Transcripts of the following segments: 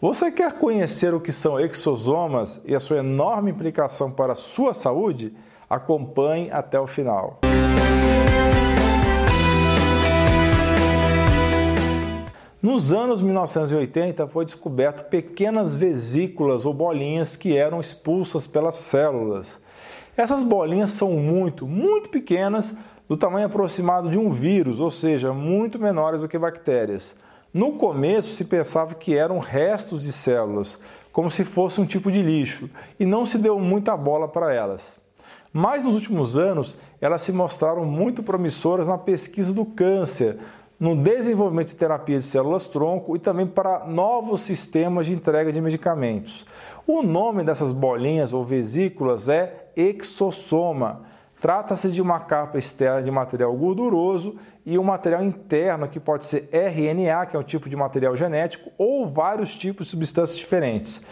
Você quer conhecer o que são exosomas e a sua enorme implicação para a sua saúde? Acompanhe até o final. Nos anos 1980 foi descoberto pequenas vesículas ou bolinhas que eram expulsas pelas células. Essas bolinhas são muito, muito pequenas, do tamanho aproximado de um vírus, ou seja, muito menores do que bactérias. No começo se pensava que eram restos de células, como se fosse um tipo de lixo, e não se deu muita bola para elas. Mas nos últimos anos, elas se mostraram muito promissoras na pesquisa do câncer, no desenvolvimento de terapia de células-tronco e também para novos sistemas de entrega de medicamentos. O nome dessas bolinhas ou vesículas é exossoma. Trata-se de uma capa externa de material gorduroso e um material interno que pode ser RNA, que é um tipo de material genético, ou vários tipos de substâncias diferentes.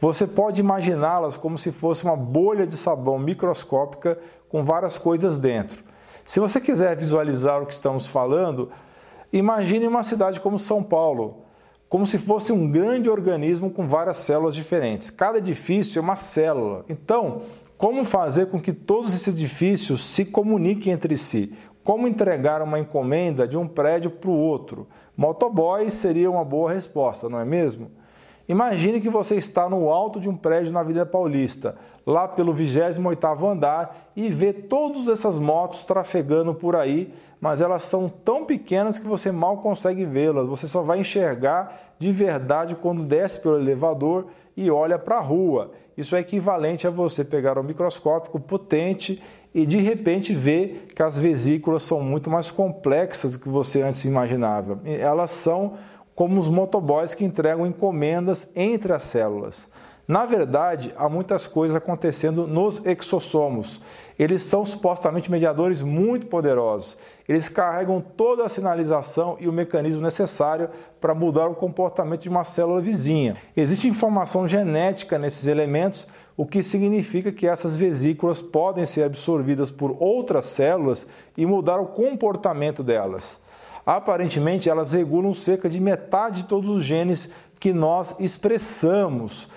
Você pode imaginá-las como se fosse uma bolha de sabão microscópica com várias coisas dentro. Se você quiser visualizar o que estamos falando, imagine uma cidade como São Paulo, como se fosse um grande organismo com várias células diferentes. Cada edifício é uma célula. Então, como fazer com que todos esses edifícios se comuniquem entre si? Como entregar uma encomenda de um prédio para o outro? Motoboy seria uma boa resposta, não é mesmo? Imagine que você está no alto de um prédio na Avenida Paulista, lá pelo 28º andar, e vê todas essas motos trafegando por aí, mas elas são tão pequenas que você mal consegue vê-las. Você só vai enxergar de verdade quando desce pelo elevador e olha para a rua. Isso é equivalente a você pegar um microscópio potente e de repente ver que as vesículas são muito mais complexas do que você antes imaginava. Elas são como os motoboys que entregam encomendas entre as células. Na verdade, há muitas coisas acontecendo nos exossomos. Eles são supostamente mediadores muito poderosos. Eles carregam toda a sinalização e o mecanismo necessário para mudar o comportamento de uma célula vizinha. Existe informação genética nesses elementos, o que significa que essas vesículas podem ser absorvidas por outras células e mudar o comportamento delas. Aparentemente, elas regulam cerca de metade de todos os genes que nós expressamos.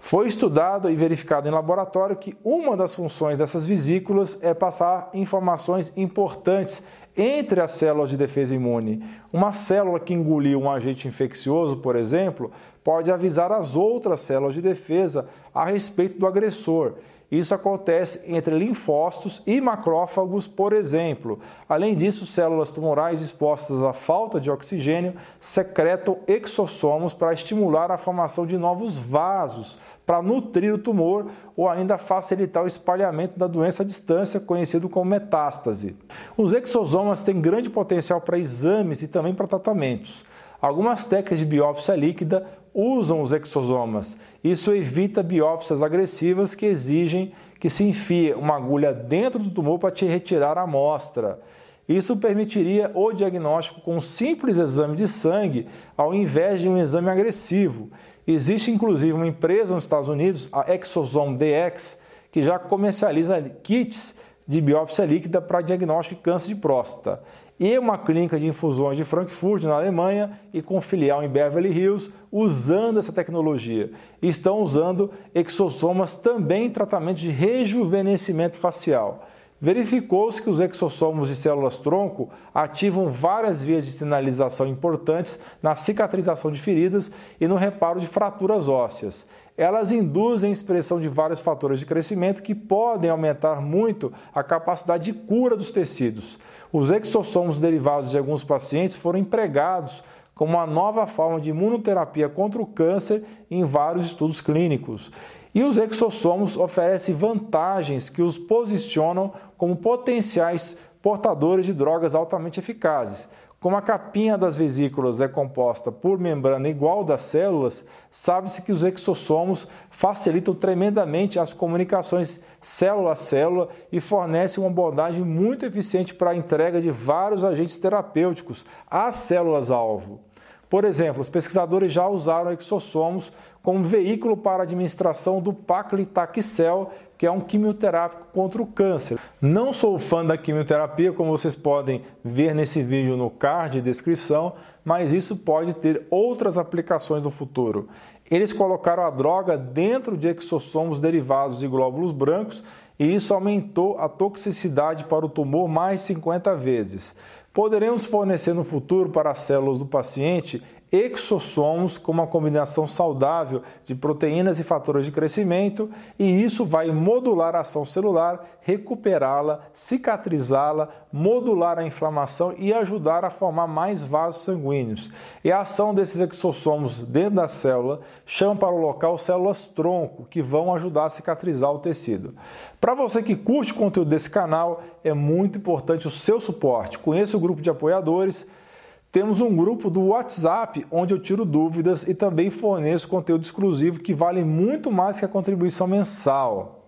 Foi estudado e verificado em laboratório que uma das funções dessas vesículas é passar informações importantes entre as células de defesa imune. Uma célula que engoliu um agente infeccioso, por exemplo, pode avisar as outras células de defesa a respeito do agressor. Isso acontece entre linfócitos e macrófagos, por exemplo. Além disso, células tumorais expostas à falta de oxigênio secretam exossomos para estimular a formação de novos vasos para nutrir o tumor ou ainda facilitar o espalhamento da doença à distância, conhecido como metástase. Os exosomas têm grande potencial para exames e também para tratamentos. Algumas técnicas de biópsia líquida usam os exosomas. Isso evita biópsias agressivas que exigem que se enfie uma agulha dentro do tumor para te retirar a amostra. Isso permitiria o diagnóstico com um simples exame de sangue ao invés de um exame agressivo. Existe inclusive uma empresa nos Estados Unidos, a Exosome DX, que já comercializa kits de biópsia líquida para diagnóstico de câncer de próstata. E uma clínica de infusões de Frankfurt, na Alemanha, e com filial em Beverly Hills, usando essa tecnologia. Estão usando exossomas também em tratamento de rejuvenescimento facial. Verificou-se que os exossomos de células-tronco ativam várias vias de sinalização importantes na cicatrização de feridas e no reparo de fraturas ósseas. Elas induzem a expressão de vários fatores de crescimento que podem aumentar muito a capacidade de cura dos tecidos. Os exossomos derivados de alguns pacientes foram empregados como uma nova forma de imunoterapia contra o câncer em vários estudos clínicos. E os exossomos oferecem vantagens que os posicionam como potenciais portadores de drogas altamente eficazes. Como a capinha das vesículas é composta por membrana igual das células, sabe-se que os exossomos facilitam tremendamente as comunicações célula a célula e fornecem uma abordagem muito eficiente para a entrega de vários agentes terapêuticos às células-alvo. Por exemplo, os pesquisadores já usaram exossomos como veículo para a administração do paclitaxel, que é um quimioterápico contra o câncer. Não sou fã da quimioterapia, como vocês podem ver nesse vídeo no card de descrição, mas isso pode ter outras aplicações no futuro. Eles colocaram a droga dentro de exossomos derivados de glóbulos brancos e isso aumentou a toxicidade para o tumor mais de 50 vezes. Poderemos fornecer no futuro para as células do paciente exossomos com uma combinação saudável de proteínas e fatores de crescimento, e isso vai modular a ação celular, recuperá-la, cicatrizá-la, modular a inflamação e ajudar a formar mais vasos sanguíneos. E a ação desses exossomos dentro da célula chama para o local células tronco, que vão ajudar a cicatrizar o tecido. Para você que curte o conteúdo desse canal, é muito importante o seu suporte. Conheça o grupo de apoiadores temos um grupo do WhatsApp onde eu tiro dúvidas e também forneço conteúdo exclusivo que vale muito mais que a contribuição mensal.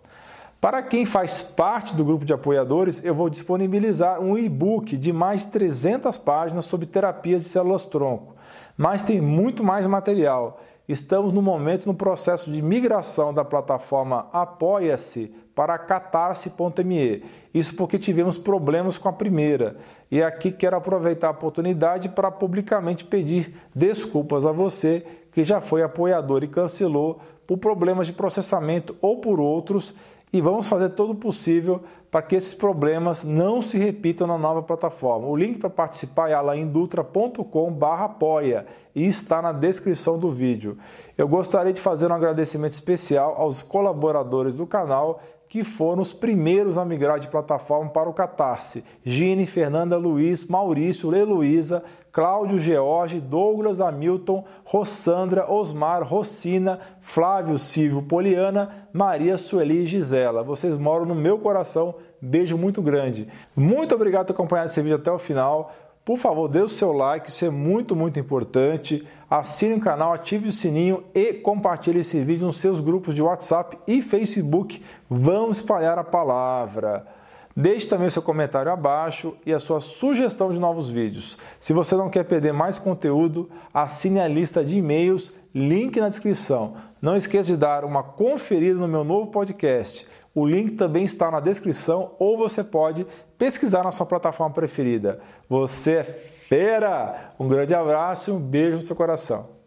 Para quem faz parte do grupo de apoiadores, eu vou disponibilizar um e-book de mais de 300 páginas sobre terapias de células-tronco. Mas tem muito mais material. Estamos no momento no processo de migração da plataforma Apoia-se para catarse.me. Isso porque tivemos problemas com a primeira. E aqui quero aproveitar a oportunidade para publicamente pedir desculpas a você que já foi apoiador e cancelou por problemas de processamento ou por outros e vamos fazer todo o possível para que esses problemas não se repitam na nova plataforma. O link para participar é alaindutra.com/apoia e está na descrição do vídeo. Eu gostaria de fazer um agradecimento especial aos colaboradores do canal que foram os primeiros a migrar de plataforma para o Catarse. Gine, Fernanda Luiz, Maurício, Heloísa, Cláudio George, Douglas Hamilton, Rossandra, Osmar, Rocina, Flávio, Silvio, Poliana, Maria, Sueli e Gisela. Vocês moram no meu coração. Beijo muito grande. Muito obrigado por acompanhar esse vídeo até o final. Por favor, dê o seu like, isso é muito, muito importante. Assine o canal, ative o sininho e compartilhe esse vídeo nos seus grupos de WhatsApp e Facebook. Vamos espalhar a palavra. Deixe também seu comentário abaixo e a sua sugestão de novos vídeos. Se você não quer perder mais conteúdo, assine a lista de e-mails, link na descrição. Não esqueça de dar uma conferida no meu novo podcast. O link também está na descrição ou você pode pesquisar na sua plataforma preferida. Você é fera! Um grande abraço e um beijo no seu coração.